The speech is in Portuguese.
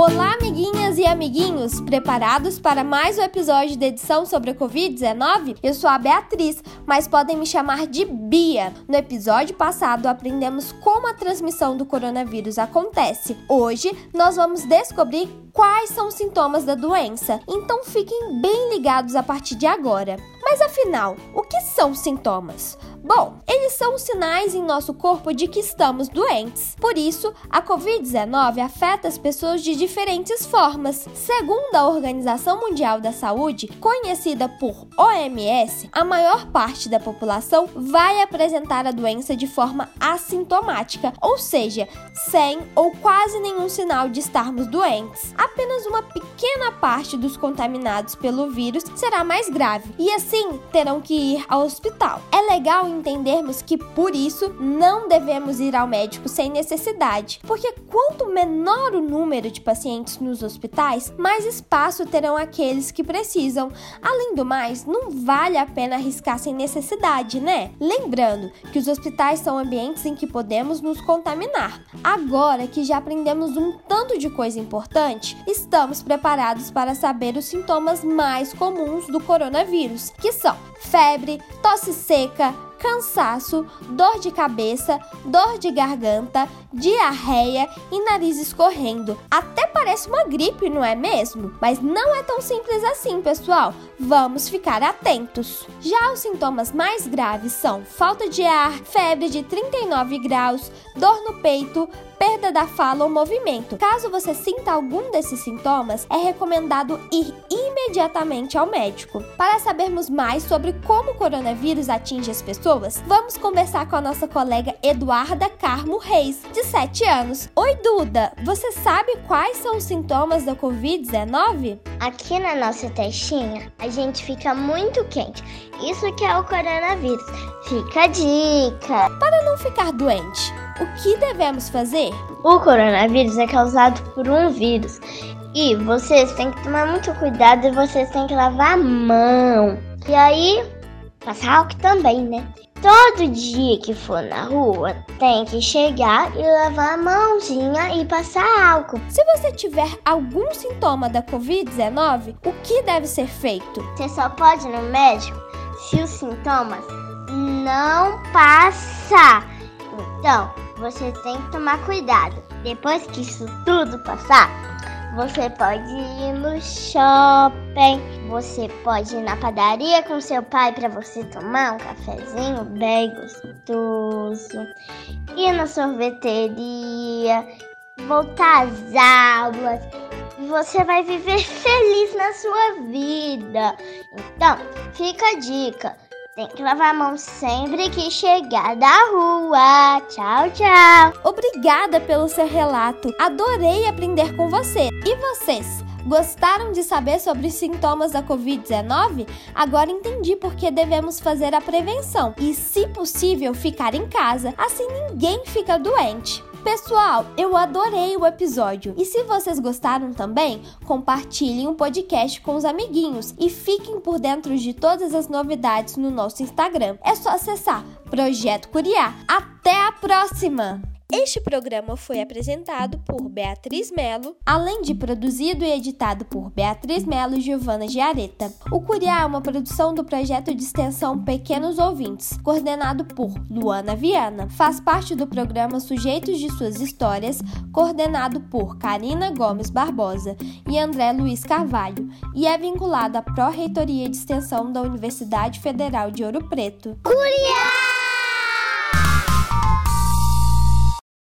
Olá, amiguinhas e amiguinhos! Preparados para mais um episódio da edição sobre a Covid-19? Eu sou a Beatriz, mas podem me chamar de Bia. No episódio passado, aprendemos como a transmissão do coronavírus acontece. Hoje, nós vamos descobrir quais são os sintomas da doença, então fiquem bem ligados a partir de agora. Mas afinal, o que são sintomas? Bom, eles são sinais em nosso corpo de que estamos doentes. Por isso, a Covid-19 afeta as pessoas de diferentes formas. Segundo a Organização Mundial da Saúde, conhecida por OMS, a maior parte da população vai apresentar a doença de forma assintomática, ou seja, sem ou quase nenhum sinal de estarmos doentes. Apenas uma pequena parte dos contaminados pelo vírus será mais grave e assim terão que ir ao hospital. É legal entendermos que por isso não devemos ir ao médico sem necessidade, porque quanto menor o número de pacientes nos hospitais, mais espaço terão aqueles que precisam. Além do mais, não vale a pena arriscar sem necessidade, né? Lembrando que os hospitais são ambientes em que podemos nos contaminar. Agora que já aprendemos um tanto de coisa importante, estamos preparados para saber os sintomas mais comuns do coronavírus, que são febre, tosse seca, cansaço, dor de cabeça, dor de garganta, diarreia e nariz escorrendo. Até parece uma gripe, não é mesmo? Mas não é tão simples assim, pessoal. Vamos ficar atentos. Já os sintomas mais graves são falta de ar, febre de 39 graus, dor no peito, perda da fala ou movimento. Caso você sinta algum desses sintomas, é recomendado ir imediatamente ao médico. Para sabermos mais sobre como o coronavírus atinge as pessoas, vamos conversar com a nossa colega Eduarda Carmo Reis, de 7 anos. Oi, Duda! Você sabe quais são os sintomas da Covid-19? Aqui na nossa testinha, a gente fica muito quente. Isso que é o coronavírus. Fica a dica. Para não ficar doente, o que devemos fazer? O coronavírus é causado por um vírus. E vocês têm que tomar muito cuidado e vocês têm que lavar a mão. E aí, passar álcool também, né? Todo dia que for na rua, tem que chegar e lavar a mãozinha e passar álcool. Se você tiver algum sintoma da Covid-19, o que deve ser feito? Você só pode ir no médico se os sintomas não passar. Então, você tem que tomar cuidado. Depois que isso tudo passar, você pode ir no shopping, você pode ir na padaria com seu pai para você tomar um cafezinho bem gostoso, ir na sorveteria, voltar às aulas. Você vai viver feliz na sua vida. Então, fica a dica tem que lavar a mão sempre que chegar da rua. Tchau, tchau. Obrigada pelo seu relato. Adorei aprender com você. E vocês? Gostaram de saber sobre os sintomas da Covid-19? Agora entendi por que devemos fazer a prevenção e, se possível, ficar em casa. Assim ninguém fica doente. Pessoal, eu adorei o episódio. E se vocês gostaram também, compartilhem o podcast com os amiguinhos e fiquem por dentro de todas as novidades no nosso Instagram. É só acessar Projeto Curiar. Até a próxima! Este programa foi apresentado por Beatriz Melo, além de produzido e editado por Beatriz Melo e Giovana Giareta. O Curiá é uma produção do projeto de extensão Pequenos Ouvintes, coordenado por Luana Viana. Faz parte do programa Sujeitos de Suas Histórias, coordenado por Karina Gomes Barbosa e André Luiz Carvalho, e é vinculado à Pró-Reitoria de Extensão da Universidade Federal de Ouro Preto. Curiá!